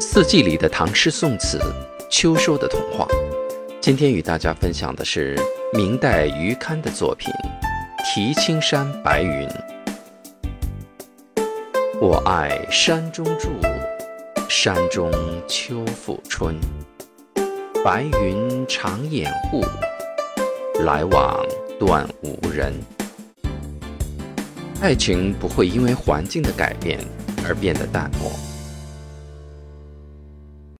四季里的唐诗宋词，秋收的童话。今天与大家分享的是明代余堪的作品《题青山白云》。我爱山中住，山中秋复春。白云常掩护，来往断无人。爱情不会因为环境的改变而变得淡漠。